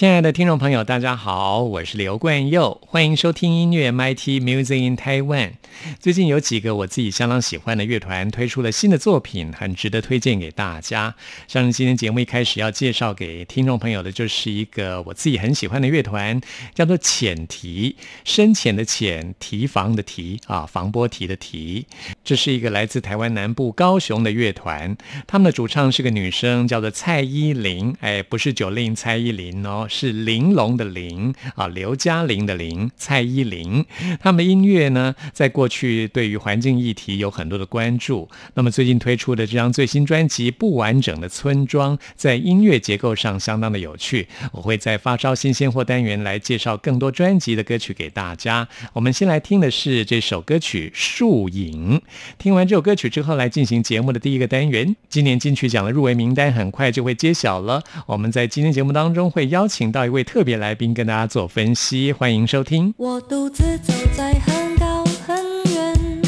亲爱的听众朋友，大家好，我是刘冠佑，欢迎收听音乐 MIT Music in Taiwan。最近有几个我自己相当喜欢的乐团推出了新的作品，很值得推荐给大家。像今天节目一开始要介绍给听众朋友的，就是一个我自己很喜欢的乐团，叫做浅提，深浅的浅，提防的提啊，防波提的提。这是一个来自台湾南部高雄的乐团，他们的主唱是个女生，叫做蔡依林，哎，不是九令蔡依林哦。是玲珑的玲啊，刘嘉玲的玲，蔡依林。他们的音乐呢，在过去对于环境议题有很多的关注。那么最近推出的这张最新专辑《不完整的村庄》，在音乐结构上相当的有趣。我会在发烧新鲜货单元来介绍更多专辑的歌曲给大家。我们先来听的是这首歌曲《树影》。听完这首歌曲之后，来进行节目的第一个单元。今年金曲奖的入围名单很快就会揭晓了。我们在今天节目当中会邀请。请到一位特别来宾跟大家做分析，欢迎收听。我独自走在很高很远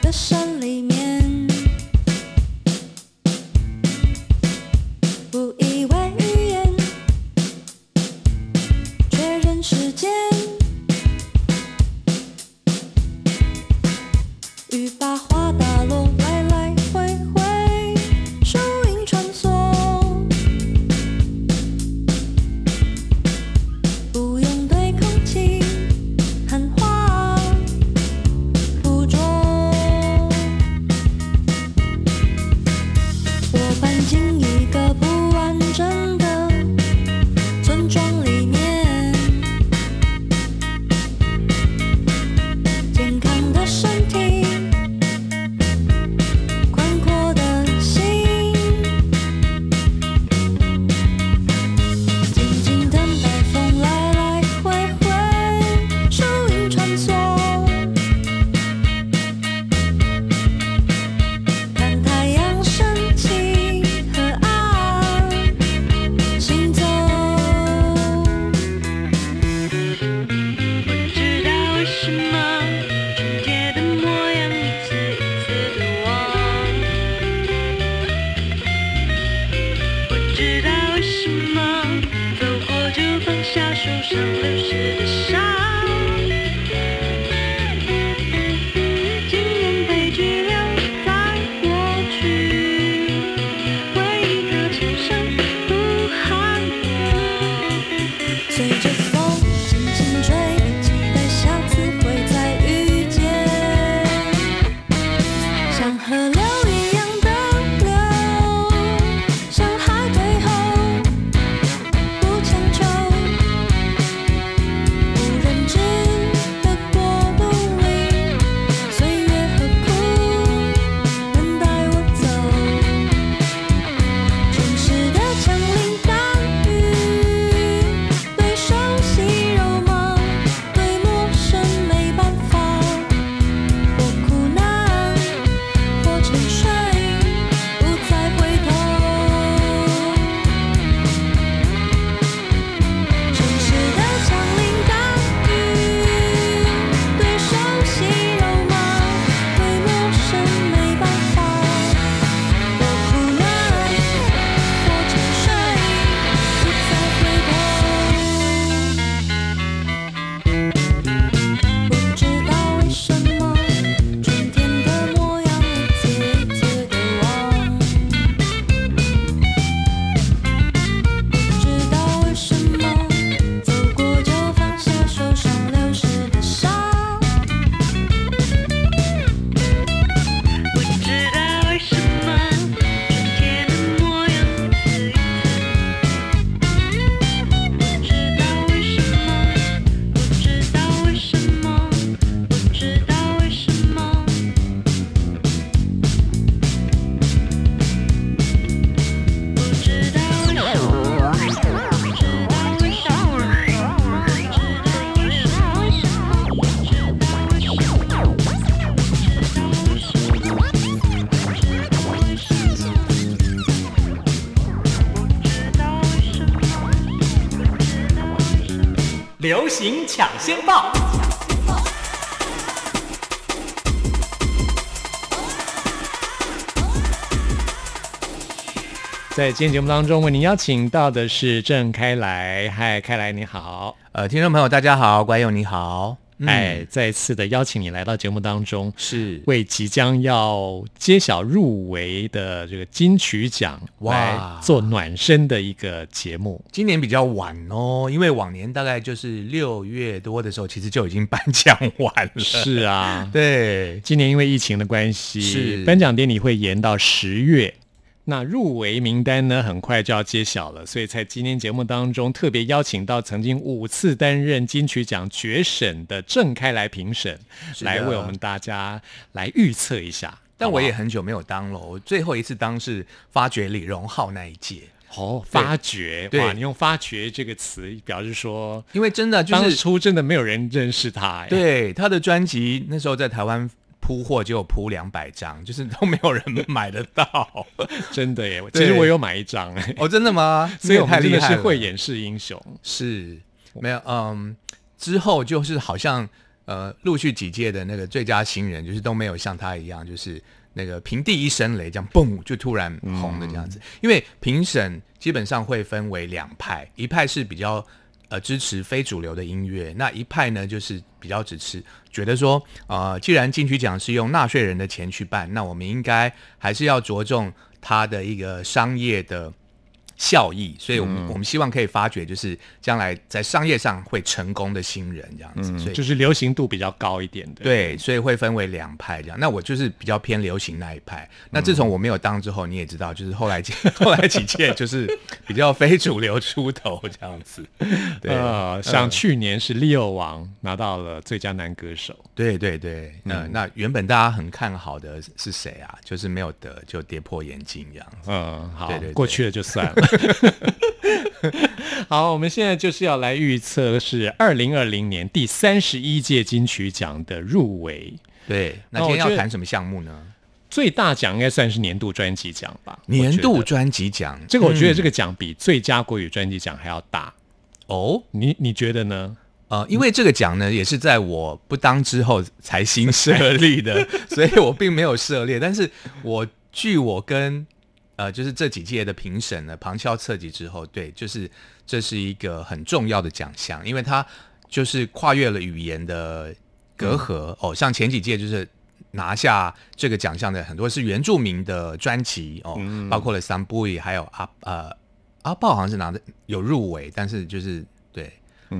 的山。行抢先报。在今天节目当中，为您邀请到的是郑开来。嗨，开来你好。呃，听众朋友大家好，观友你好，嗯哎，再次的邀请你来到节目当中，是为即将要揭晓入围的这个金曲奖哇来做暖身的一个节目。今年比较晚哦，因为往年大概就是六月多的时候，其实就已经颁奖完了。是啊，对，今年因为疫情的关系，是颁奖典礼会延到十月。那入围名单呢，很快就要揭晓了，所以在今天节目当中特别邀请到曾经五次担任金曲奖决审的郑开来评审，来为我们大家来预测一下。但我也很久没有当了，我最后一次当是发掘李荣浩那一届，哦，发掘对哇！你用“发掘”这个词表示说，因为真的就当是初真的没有人认识他，哎，对他的专辑那时候在台湾铺货就有铺两百张，就是都没有人买得到。真的耶！其实我有买一张，哎，哦，真的吗？所以我们真的是太厉害了慧眼识英雄。是没有，嗯，之后就是好像呃，陆续几届的那个最佳新人，就是都没有像他一样，就是那个平地一声雷，这样嘣就突然红的这样子。因为评审基本上会分为两派，一派是比较呃支持非主流的音乐，那一派呢就是比较支持觉得说，呃，既然金曲奖是用纳税人的钱去办，那我们应该还是要着重它的一个商业的。效益，所以我们、我们希望可以发掘，就是将来在商业上会成功的新人这样子，所以嗯就是流行度比较高一点的。，对，所以会分为两派这样。那我就是比较偏流行那一派。那自从我没有当之后，你也知道，就是后来几 后来几届就是比较非主流出头这样子。对，呃，像去年是 Leo 王拿到了最佳男歌手，对对对，嗯、那原本大家很看好的是谁啊？就是没有得，就跌破眼镜这样子。嗯，好，对对对过去了就算了。好，我们现在就是要来预测是二零二零年第三十一届金曲奖的入围，对，那今天要谈什么项目呢？最大奖应该算是年度专辑奖吧？年度专辑奖，这个，我觉得这个、个奖比最佳国语专辑奖还要大。哦，你你觉得呢？呃，因为这个奖呢，也是在我不当之后才新设立的，所以我并没有涉猎。但是我据我跟呃，就是这几届的评审呢旁敲侧击之后，对，就是这是一个很重要的奖项，因为它就是跨越了语言的隔阂、哦。像前几届就是拿下这个奖项的很多是原住民的专辑哦，包括了三布伊，还有阿呃阿豹好像是拿的有入围，但是就是对。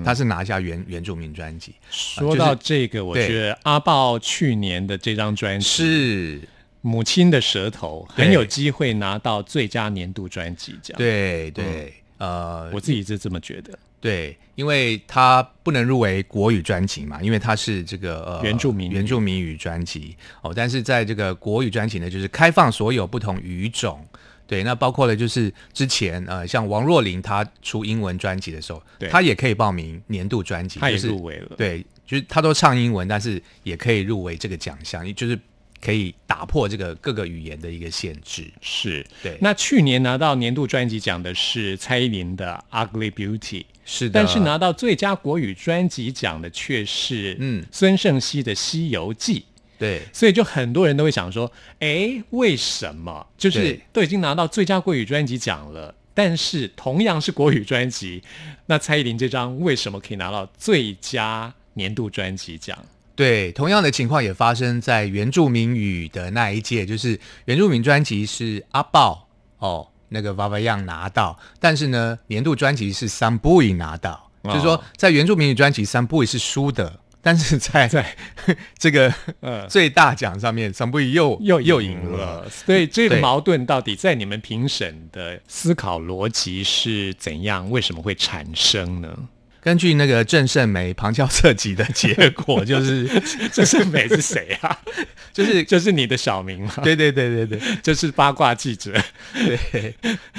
他是拿下原原住民专辑，说到这个，我觉得阿豹去年的这张专辑是《母亲的舌头》很有机会拿到最佳年度专辑奖。，对对，呃，我自己是这么觉得。对，因为他不能入围国语专辑嘛，因为他是这个呃原住民原住民语专辑哦，但是在这个国语专辑呢，就是开放所有不同语种。对，那包括了就是之前呃，像王若琳她出英文专辑的时候，她也可以报名年度专辑，她也是入围了。对，就是她都唱英文，但是也可以入围这个奖项，就是可以打破这个各个语言的一个限制。是。对，那去年拿到年度专辑奖的是蔡依林的《Ugly Beauty》，是的，但是拿到最佳国语专辑奖的却是嗯孙盛熙的《西游记》。对所以就很多人都会想说，哎，为什么？就是都已经拿到最佳国语专辑奖了，但是同样是国语专辑，那蔡依林这张为什么可以拿到最佳年度专辑奖？对，同样的情况也发生在原住民语的那一届，就是原住民专辑是阿豹哦，那个 y a n 拿到，但是呢，年度专辑是 s 布 m 拿到，哦就是说在原住民语专辑 s 布 m 是输的，但是在在 这个呃 最大奖上面 s 布 m 又又又赢赢了。所以这个矛盾到底在你们评审的思考逻辑是怎样？为什么会产生呢？根据那个郑胜美旁敲侧击的结果，就是郑胜美是谁啊？就是 就是你的小名嘛？对对对对对就是八卦记者。对，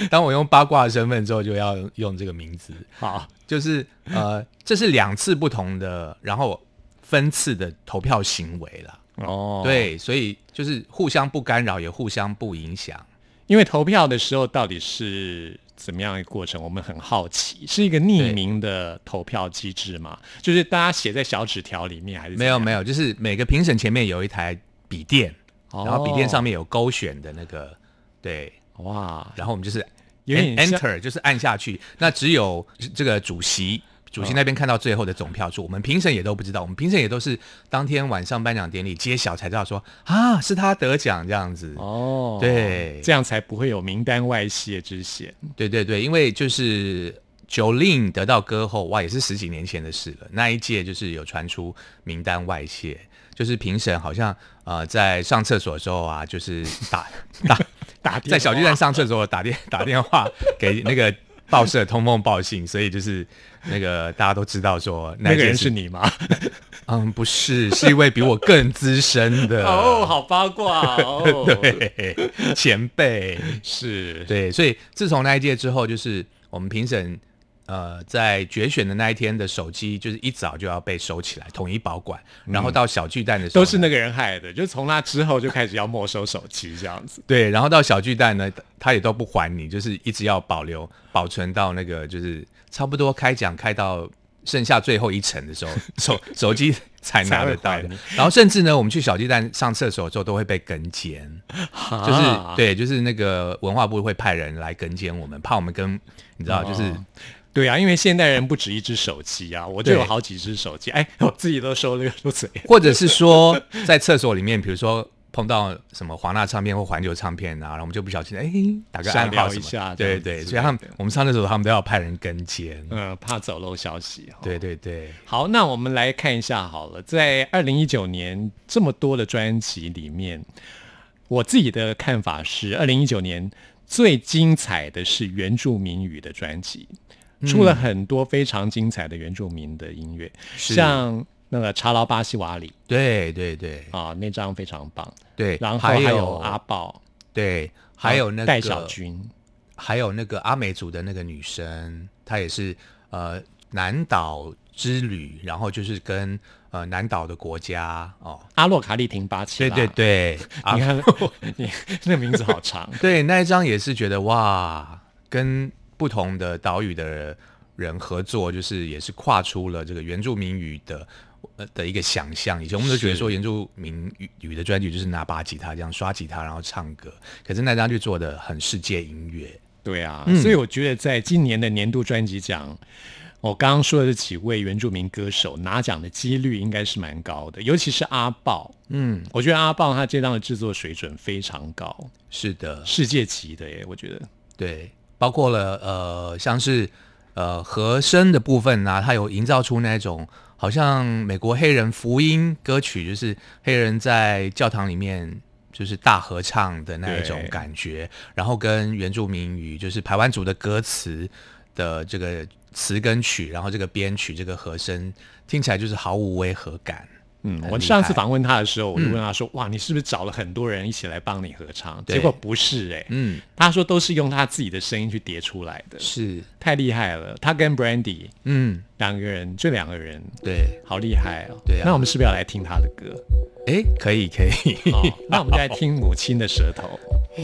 当我用八卦的身份之后，就要用这个名字。好，就是呃，这是两次不同的，然后分次的投票行为了。哦，对，所以就是互相不干扰，也互相不影响。因为投票的时候到底是怎么样一个过程？我们很好奇，是一个匿名的投票机制吗？就是大家写在小纸条里面，还是？没有没有，就是每个评审前面有一台笔电，哦然后笔电上面有勾选的那个，对，哇，然后我们就是有点 enter，就是按下去，那只有这个主席。主席那边看到最后的总票数，我们评审也都不知道，我们评审也都是当天晚上颁奖典礼揭晓才知道说啊是他得奖这样子。哦，对这样才不会有名单外泄之嫌。对对对，因为就是九令得到歌后，哇，也是十几年前的事了。那一届就是有传出名单外泄，就是评审好像呃在上厕所的时候啊，就是打 打打在小巨蛋上厕所打电打电话给那个报社通风报信，所以就是那个大家都知道说那个人是你吗？嗯不是，是一位比我更资深的 哦，好八卦哦。对前辈。是，对，所以自从那一届之后，就是我们评审呃在决选的那一天的手机，就是一早就要被收起来，统一保管，然后到小巨蛋的时候呢都是那个人害的，就从那之后就开始要没收手机这样子。对，然后到小巨蛋呢，他也都不还你，就是一直要保留保存到那个就是差不多开奖开到剩下最后一层的时候，手手机才拿得到的。然后甚至呢，我们去小鸡蛋上厕所的时候都会被跟监，就是、啊对，就是那个文化部会派人来跟监我们，怕我们跟你知道，就是。哦对啊，因为现代人不止一只手机啊，我就有好几只手机，哎，我自己都收了个嘴。或者是说在厕所里面，比如说碰到什么华纳唱片或环球唱片啊，然后我们就不小心哎打个暗号什么，一下这对对，所以他们我们上厕所他们都要派人跟监，嗯，怕走漏消息哈。对对对，好，那我们来看一下好了，在二零一九年这么多的专辑里面，我自己的看法是，二零一九年最精彩的是原住民语的专辑，出了很多非常精彩的原住民的音乐，是。像那个查劳巴西瓦里。对对对。啊，那张非常棒，对，然后还还有阿宝，对，还有那个戴小，军，还有那个阿美族的那个女生，她也是呃南岛之旅，然后就是跟呃南岛的国家哦，阿洛卡利廷巴奇拉，对对对，啊 你看 你那个名字好长，对，那一张也是觉得哇，跟不同的岛屿的人合作，就是也是跨出了这个原住民语的呃的一个想象。以前我们都觉得说原住民语语的专辑就是拿把吉他这样刷吉他然后唱歌，可是那张就做的很世界音乐。对啊，嗯所以我觉得在今年的年度专辑奖，我刚刚说的这几位原住民歌手拿奖的几率应该是蛮高的，尤其是阿豹。嗯，我觉得阿豹他这张的制作水准非常高，是的，世界级的耶，我觉得。对，包括了呃，像是呃和声的部分呢、它有营造出那种好像美国黑人福音歌曲，就是黑人在教堂里面就是大合唱的那一种感觉，然后跟原住民语就是排湾族的歌词的这个词跟曲，然后这个编曲这个和声听起来就是毫无违和感。嗯，我上次害。访问他的时候，我就问他说：“哇，你是不是找了很多人一起来帮你合唱？”对。结果不是哎、嗯，他说都是用他自己的声音去叠出来的，是，太厉害了。他跟 Brandy 嗯，两个人，就两个人，对，好厉害哦。对啊。那我们是不是要来听他的歌？诶，可以可以，哦，那我们就来听母亲的舌头。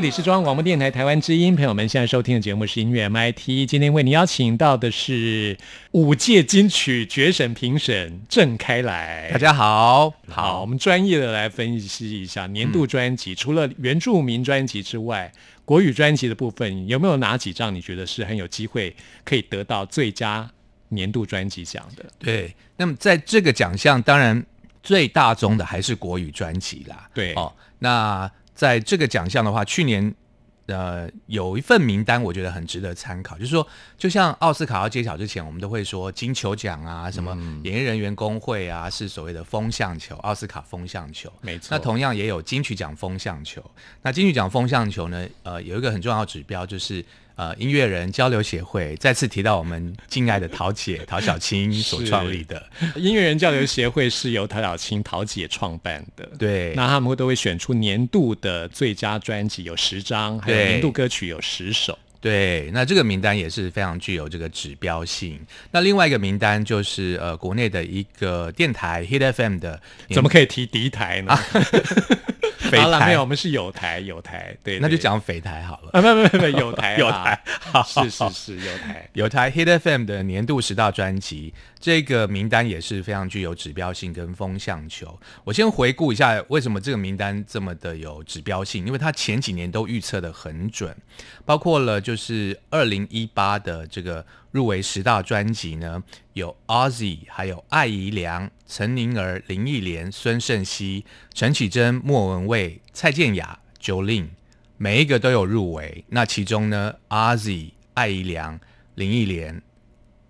这里是中央广播电台台湾之音，朋友们现在收听的节目是音乐 MIT。今天为你邀请到的是五届金曲决审评审郑开来。大家好，好，我们专业的来分析一下年度专辑，除了原住民专辑之外，国语专辑的部分有没有哪几张你觉得是很有机会可以得到最佳年度专辑奖的？对，那么在这个奖项，当然最大宗的还是国语专辑啦。对哦，那在这个奖项的话，去年呃有一份名单，我觉得很值得参考。就是说，就像奥斯卡要揭晓之前，我们都会说金球奖啊，什么演艺人员工会啊，是所谓的风向球，奥斯卡风向球。没错那同样也有金曲奖风向球。那金曲奖风向球呢，呃，有一个很重要的指标就是。呃，音乐人交流协会再次提到我们敬爱的陶姐陶小青所创立的，音乐人交流协会是由陶小青陶姐创办的。对，那他们都会选出年度的最佳专辑有十张，还有年度歌曲有十首。对，那这个名单也是非常具有这个指标性。那另外一个名单就是呃，国内的一个电台 Hit FM 的，怎么可以提敌台呢？匪好了，台没有，我们是有台有台，对，那就对讲肥台好了。啊，没有没有没，有有台 有台，好是是是有台。有台 Hit FM 的年度十大专辑，这个名单也是非常具有指标性跟风向球。我先回顾一下为什么这个名单这么的有指标性，因为它前几年都预测的很准，包括了就是二零一八的这个入围十大专辑呢，有 Ozzy，还有艾怡良、陈宁儿、林忆莲、孙盛熙、陈绮贞、莫文蔚、蔡健雅、Jolin。每一个都有入围。那其中呢，Ozzy、艾怡良、林忆莲、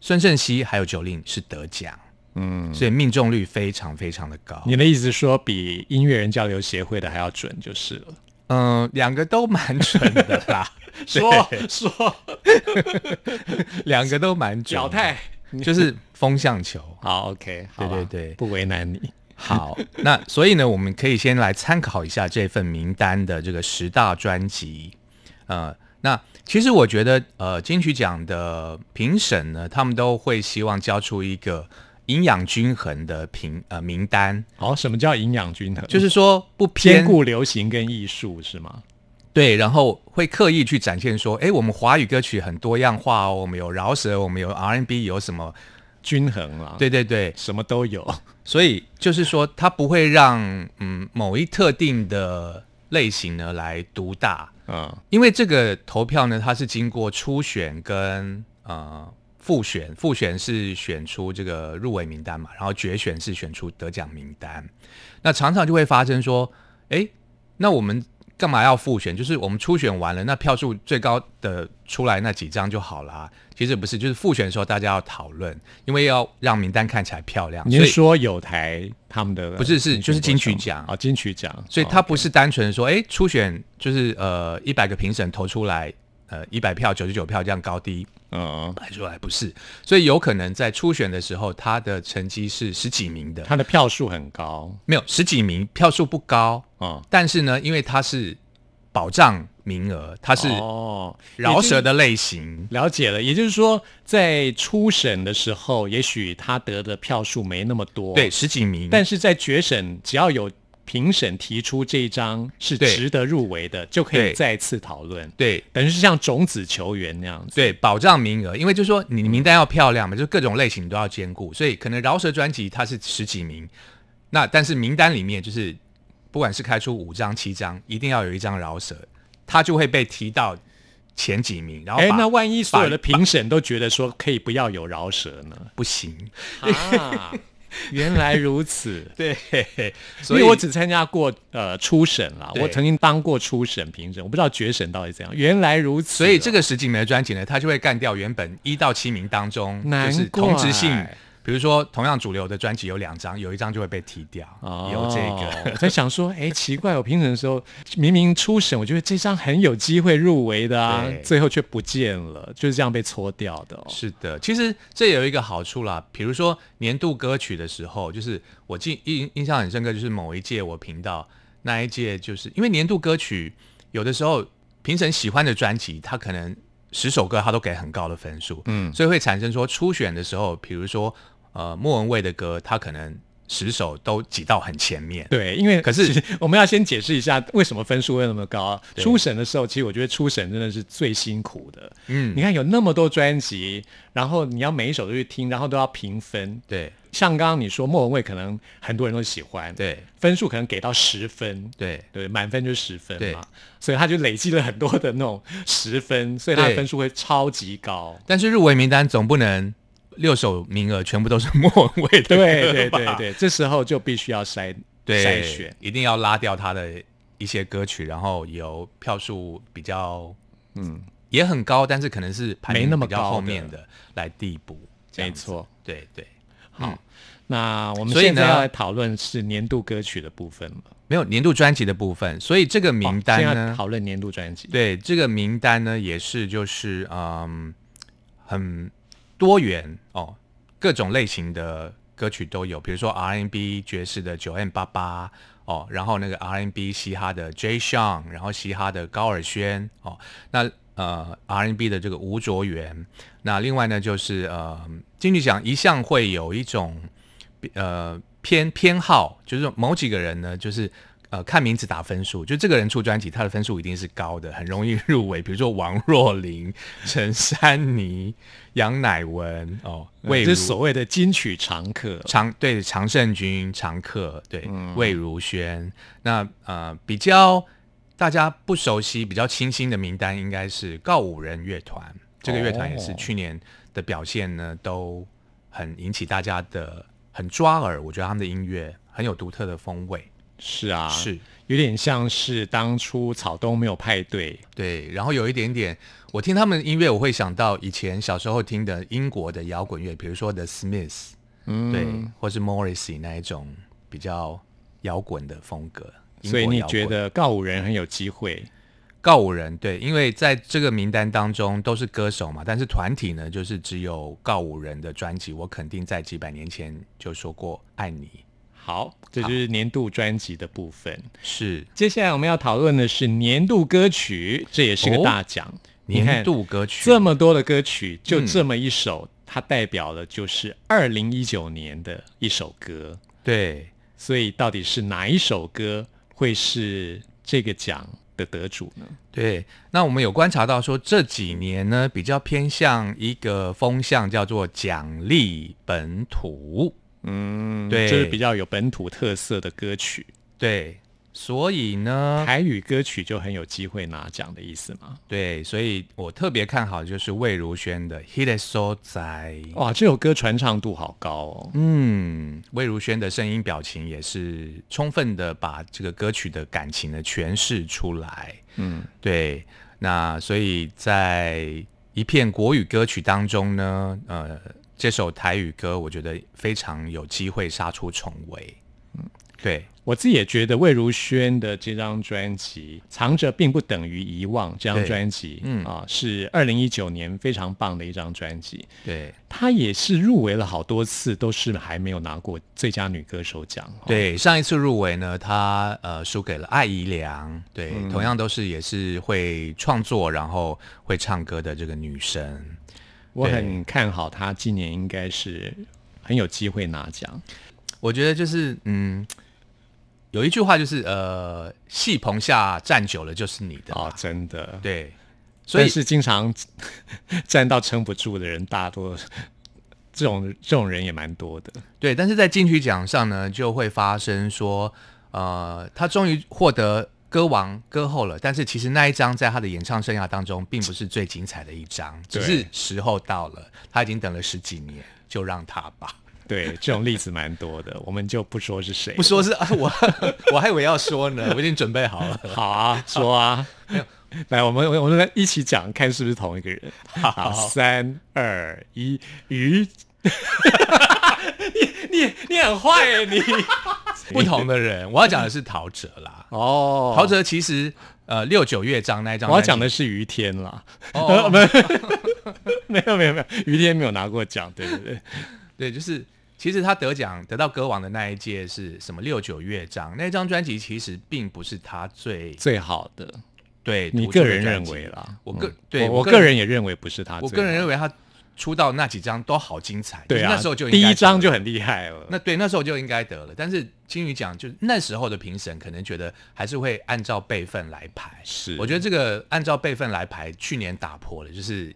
孙盛熙还有 Jolin 是得奖，嗯，所以命中率非常非常的高。你的意思是说比音乐人交流协会的还要准就是了？嗯、两个都蛮准的啦，说说 两个都蛮准表态，就是风向球。好，OK，好啊对对对不为难你。好，那所以呢，我们可以先来参考一下这份名单的这个十大专辑。呃，那其实我觉得，呃，金曲奖的评审呢，他们都会希望交出一个营养均衡的评呃名单，好，什么叫营养均衡？就是说不偏顾流行跟艺术是吗？对，然后会刻意去展现说，哎，我们华语歌曲很多样化哦，我们有饶舌，我们有 R&B，有什么？均衡啊，，对对对，什么都有。所以就是说，它不会让嗯某一特定的类型呢来独大，嗯，因为这个投票呢，它是经过初选跟呃复选，复选是选出这个入围名单嘛，然后决选是选出得奖名单。那常常就会发生说，哎，那我们干嘛要复选？就是我们初选完了，那票数最高的出来那几张就好啦。其实不是，就是复选的时候大家要讨论，因为要让名单看起来漂亮。所以您说有台他们的不是是就是金曲奖哦，金曲奖，所以哦它不是单纯说，哎、初选就是呃一百个评审投出来，呃一百票、九十九票这样高低嗯，排出来，不是。所以有可能在初选的时候，他的成绩是十几名的，他的票数很高，没有十几名，票数不高，嗯，但是呢，因为他是保障名额，他是哦，饶舌的类型，了解了，也就是说，在初审的时候，也许他得的票数没那么多，对，，十几名，但是在决审，只要有评审提出这一张是值得入围的，就可以再次讨论，对。等于是像种子球员那样子。对，保障名额，因为就是说你名单要漂亮嘛，就各种类型都要兼顾，所以可能饶舌专辑它是十几名，那但是名单里面就是不管是开出五张七张，一定要有一张饶舌，它就会被提到前几名，然后哎，把那万一所有的评审都觉得说可以不要有饶舌呢？不行，啊，原来如此。对，因所以我只参加过呃初审啦，我曾经当过初审评审，我不知道决审到底怎样。原来如此哦、所以这个十几名的专辑呢，它就会干掉原本一到七名当中难就是同质性怪。比如说，同样主流的专辑有两张，有一张就会被踢掉，有这哦个。我在想说，哎，奇怪，我评审的时候明明初审，我觉得这张很有机会入围的啊，最后却不见了，就是这样被搓掉的哦。是的，其实这有一个好处啦，比如说年度歌曲的时候，就是我记印印象很深刻，就是某一届我频道那一届，就是因为年度歌曲有的时候评审喜欢的专辑，他可能十首歌他都给很高的分数，嗯所以会产生说初选的时候，比如说呃莫文蔚的歌，他可能十首都挤到很前面。对，因为可是我们要先解释一下为什么分数会那么高。对初审的时候，其实我觉得初审真的是最辛苦的。嗯你看有那么多专辑，然后你要每一首都去听，然后都要评分。对像刚刚你说莫文蔚，可能很多人都喜欢，，对。分数可能给到十分，对。对，满分就是十分嘛，所以他就累积了很多的那种十分，所以他的分数会超级高。但是入围名单总不能六首名额全部都是莫文蔚的对对对对，这时候就必须要筛筛选。一定要拉掉他的一些歌曲，然后由票数比较嗯。也很高，但是可能是排名没那么比较高后面的来递补。没，错，对对，好，那我们现在要来讨论是年度歌曲的部分了。没有年度专辑的部分，所以这个名单呢，讨论年度专辑。对这个名单呢，也是就是嗯很多元哦，各种类型的歌曲都有，比如说 R&B 爵士的九 M 八八哦，然后那个 R&B 嘻哈的 J. Sean，然后嘻哈的高尔宣哦，那呃 R&B 的这个吴卓源，那另外呢就是呃金曲奖一向会有一种呃偏偏好，就是某几个人呢，就是呃看名字打分数，就这个人出专辑，他的分数一定是高的，很容易入围。比如说王若琳、陈珊妮、杨乃文哦，魏如这是所谓的金曲常客。常对常胜军、常客对、嗯魏如萱。那呃比较大家不熟悉、比较清新的名单，应该是告五人乐团。这个乐团也是哦去年的表现呢，都很引起大家的很抓耳。我觉得他们的音乐很有独特的风味，是啊，是有点像是当初草东没有派对，对。然后有一点点，我听他们的音乐，我会想到以前小时候听的英国的摇滚乐，比如说 The Smiths，嗯，对，或是 Morrissey 那一种比较摇滚的风格。所以你觉得告五人很有机会？告五人对，因为在这个名单当中都是歌手嘛，但是团体呢，就是只有告五人的专辑。我肯定在几百年前就说过《爱你》，好，这就是年度专辑的部分。是接下来我们要讨论的是年度歌曲，这也是个哦大奖。年度歌曲。这么多的歌曲，就嗯这么一首，它代表了就是二零一九年的一首歌。对，所以到底是哪一首歌会是这个奖的得主呢？对，那我们有观察到说这几年呢，比较偏向一个风向，叫做奖励本土。嗯，对就是比较有本土特色的歌曲。对，所以呢，台语歌曲就很有机会拿奖的意思吗？对，所以我特别看好就是魏如萱的《Hit It So 在》。哇，这首歌传唱度好高哦。嗯，魏如萱的声音表情也是充分的把这个歌曲的感情呢诠释出来。嗯，对，那所以在一片国语歌曲当中呢，呃，这首台语歌我觉得非常有机会杀出重围。嗯，对，我自己也觉得魏如萱的这张专辑《藏着并不等于遗忘》这张对专辑，嗯啊，是二零一九年非常棒的一张专辑。对，她也是入围了好多次，都是还没有拿过最佳女歌手奖。哦，对，上一次入围呢，她呃输给了艾怡良，对，嗯同样都是也是会创作，然后会唱歌的这个女生。我很看好她今年应该是很有机会拿奖。我觉得就是嗯，有一句话就是呃，戏棚下站久了就是你的嘛哦，真的。对，所以但是经常站到撑不住的人，大多这种这种人也蛮多的。对，但是在金曲奖上呢，就会发生说，呃，他终于获得歌王歌后了，但是其实那一张在他的演唱生涯当中，并不是最精彩的一张，只是时候到了，他已经等了十几年，就让他吧。对，这种例子蛮多的，我们就不说是谁不。说是啊，我我还以为要说呢，我已经准备好了。好啊，说啊，来，我们我们来一起讲，看是不是同一个人。好，三二一，鱼。你你你很坏耶，你 不同的人，我要讲的是陶喆啦。哦。陶喆其实呃六九乐章那一张，我要讲的是于天啦，哦，没有没有没有，于天没有拿过奖，对对对，对，就是其实他得奖得到歌王的那一届是什么六九乐章那张专辑，其实并不是他最最好的，对你个人认为啦。我个嗯对我我个个人也认为不是他我个人认为他出道那几张都好精彩，对啊，那时候就第一张就很厉害了。那对那时候就应该得了，但是金鱼奖就那时候的评审可能觉得还是会按照辈分来排，是。我觉得这个按照辈分来排，去年打破了，就是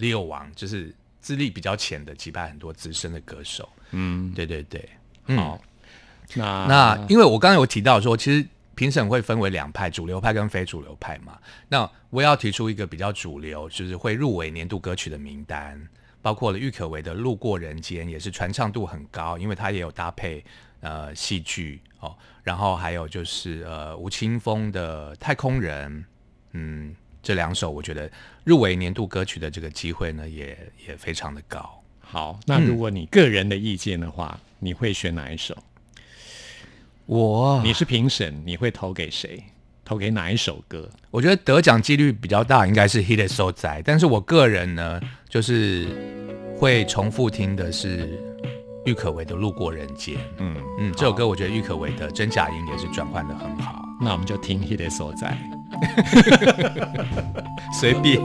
Leo 王，就是资历比较浅的击败很多资深的歌手。嗯，对对对，嗯好，那那因为我刚刚有提到说，其实评审会分为两派，主流派跟非主流派嘛。那我要提出一个比较主流，就是会入围年度歌曲的名单，包括了郁可唯的《路过人间》，也是传唱度很高，因为它也有搭配呃戏剧哦。然后还有就是呃吴青峰的《太空人》，嗯，这两首我觉得入围年度歌曲的这个机会呢，也也非常的高。好，那如果你个人的意见的话，你会选哪一首？我你是评审，你会投给谁？投给哪一首歌？我觉得得奖几率比较大，应该是《Hit It So 在，但是我个人呢，就是会重复听的是郁可唯的《路过人间》。嗯嗯，这首歌我觉得郁可唯的真假音也是转换的很好，那我们就听《Hit It 所在》。随便。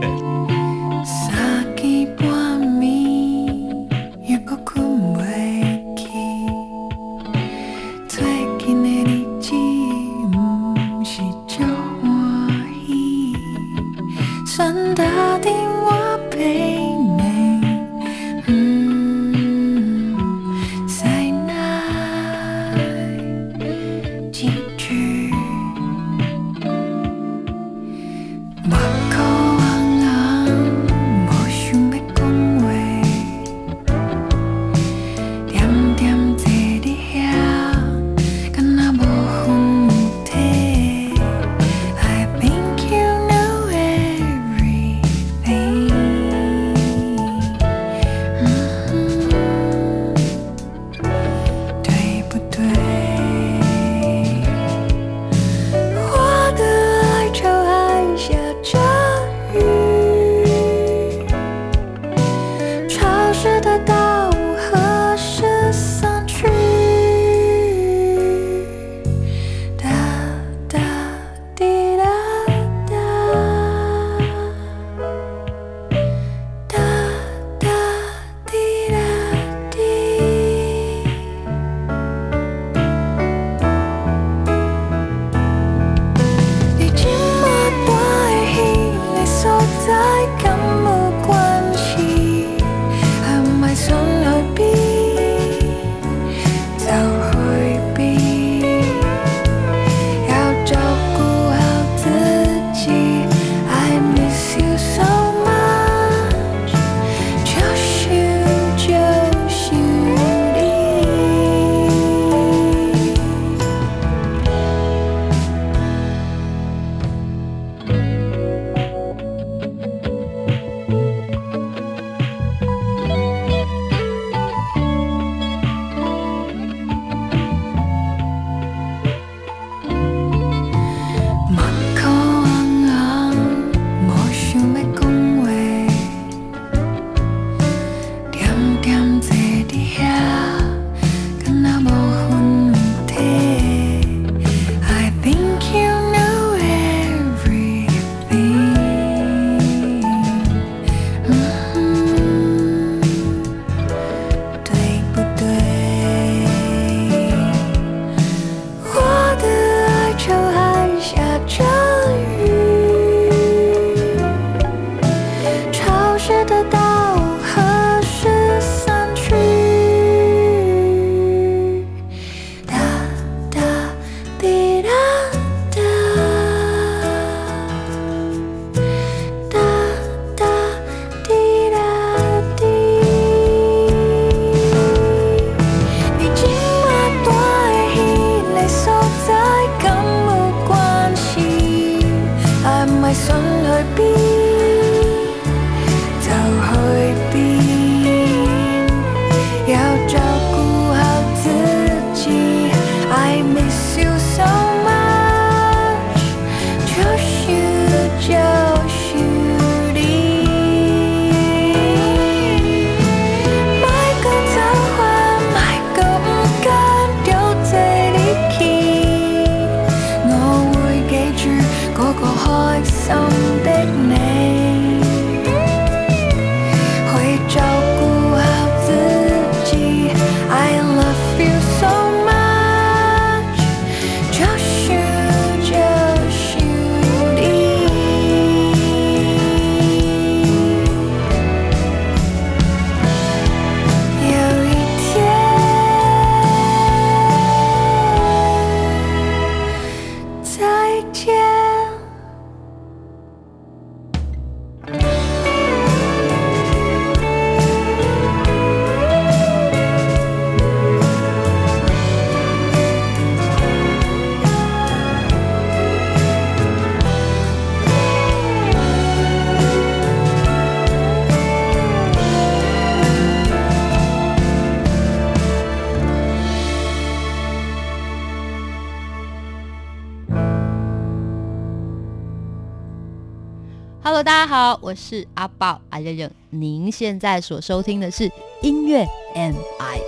阿认认。您现在所收听的是音乐 M I。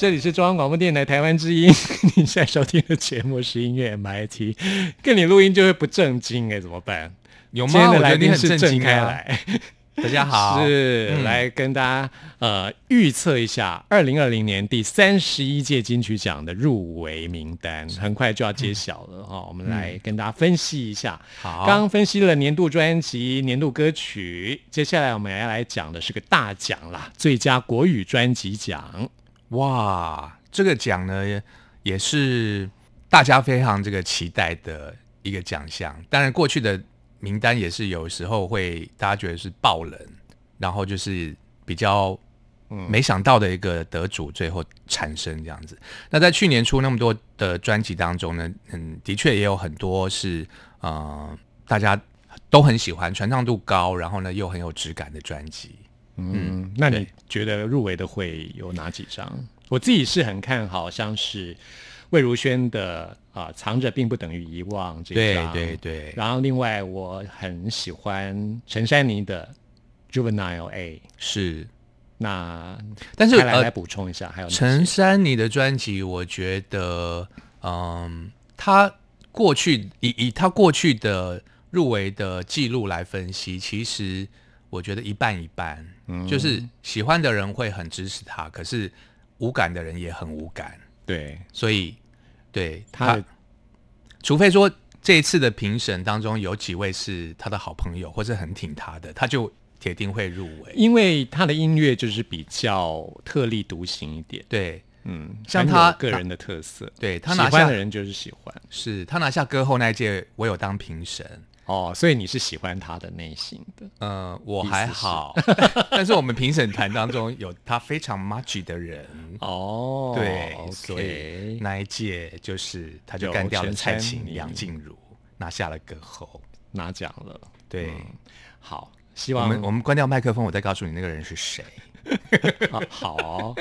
这里是中央广播电台台湾之音，你现在收听的节目是音乐 MIT，跟你录音就会不正经哎，怎么办？有吗？我觉得你很正经来，大家好，是、嗯来跟大家呃预测一下二零二零年第三十一届金曲奖的入围名单，很快就要揭晓了哈、我们来跟大家分析一下。好，刚刚分析了年度专辑、年度歌曲，接下来我们要来讲的是个大奖啦，最佳国语专辑奖。哇，这个奖呢也也是大家非常这个期待的一个奖项。当然，过去的名单也是有时候会大家觉得是爆冷，然后就是比较没想到的一个得主最后产生这样子。那在去年出那么多的专辑当中呢，嗯，的确也有很多是呃大家都很喜欢，传唱度高，然后呢又很有质感的专辑。嗯，那你觉得入围的会有哪几张？我自己是很看好，像是魏如萱的啊、藏着并不等于遗忘》这对张，对对，然后另外我很喜欢陈珊妮的《Juvenile A》，是。那但是来来补充一下，还有陈珊妮的专辑，我觉得，嗯，他过去以以他过去的入围的记录来分析，其实我觉得一半一半，嗯。就是喜欢的人会很支持他，可是无感的人也很无感，对。所以对他除非说这一次的评审当中有几位是他的好朋友或者很挺他的，他就铁定会入围。因为他的音乐就是比较特立独行一点，对，嗯，像他个人的特色，对他拿下欢的人就是喜欢。是他拿下歌后那一届，我有当评审。哦，所以你是喜欢他的内心的。嗯，我还好，但是我们评审团当中有他非常 much 的人，哦，对所以那一届就是他就有干掉了蔡琴、梁静茹，拿下了歌后。拿奖了。对，好，希我望们我们关掉麦克风，我再告诉你那个人是谁。好好哦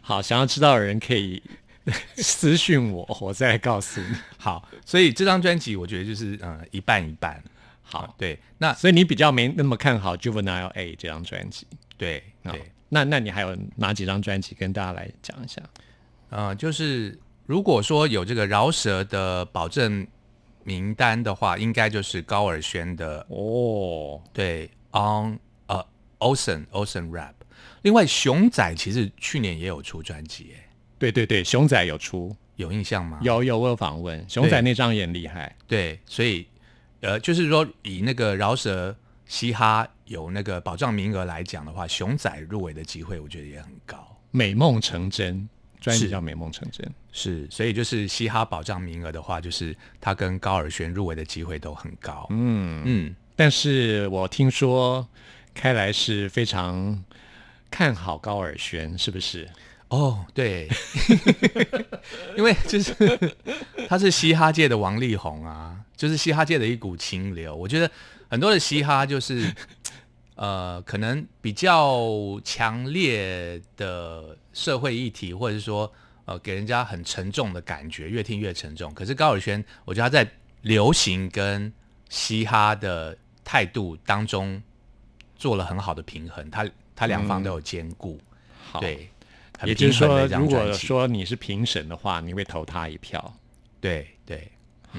好，想要知道的人可以 私讯我，我再告诉你。好，所以这张专辑我觉得就是呃一半一半。好，对，那所以你比较没那么看好《Juvenile A》这张专辑。对好对，那那你还有哪几张专辑跟大家来讲一下？呃，就是如果说有这个饶舌的保证名单的话，应该就是高尔宣的哦，对，On 呃 Ocean Ocean Rap。另外，熊仔其实去年也有出专辑，哎，对对对，熊仔有出，有印象吗？。有有我有访问熊仔那张也很厉害。对，所以呃，就是说以那个饶舌嘻哈有那个保障名额来讲的话，熊仔入围的机会我觉得也很高。美梦成真，专辑叫《美梦成真》。是，所以就是嘻哈保障名额的话，就是他跟高尔宣入围的机会都很高。嗯，嗯，但是我听说开来是非常看好高尔宣，是不是？哦，对，因为就是他是嘻哈界的王力宏啊，就是嘻哈界的一股清流。我觉得很多的嘻哈就是 呃，可能比较强烈的社会议题，或者是说呃，给人家很沉重的感觉，越听越沉重。可是高尔宣，我觉得他在流行跟嘻哈的态度当中做了很好的平衡，他他两方都有兼顾。好，对，很也就是说，如果说你是评审的话，你会投他一票。对对，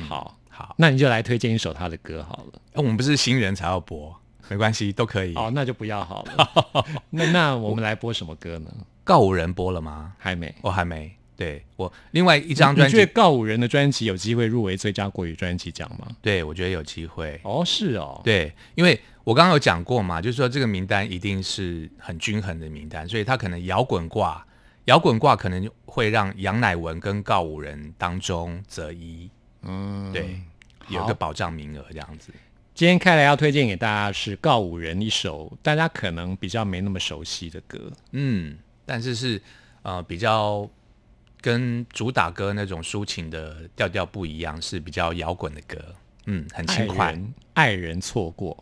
好，好，那你就来推荐一首他的歌好了。呃我们不是新人才要播，没关系，都可以。哦，那就不要好了。那那我们来播什么歌呢？告五人播了吗？还没。我还没。对我另外一张专辑，觉得告五人的专辑有机会入围最佳国语专辑奖吗？对我觉得有机会。哦，是哦。对，因为我刚刚有讲过嘛，就是说这个名单一定是很均衡的名单，所以他可能摇滚挂，摇滚挂可能会让杨乃文跟告五人当中择一，嗯，对，有好个保障名额这样子。今天开来要推荐给大家是告五人一首大家可能比较没那么熟悉的歌。嗯，但是是呃比较跟主打歌那种抒情的调调不一样，是比较摇滚的歌，嗯，很轻快。人爱人错过。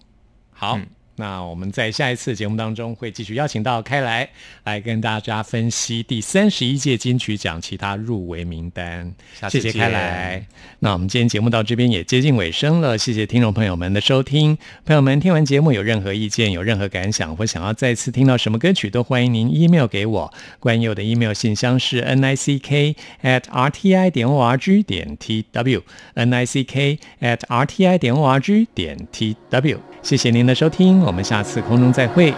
好，嗯那我们在下一次节目当中会继续邀请到开来来跟大家分析第三十一届金曲奖其他入围名单。谢谢开来。那我们今天节目到这边也接近尾声了，谢谢听众朋友们的收听。朋友们听完节目有任何意见、有任何感想或想要再次听到什么歌曲，都欢迎您 email 给我。关佑的 email 信箱是 n i c k at r t i 点 o r g 点 t w n i c k at r t i 点 o r g 点 t w。谢谢您的收听，我们下次空中再会。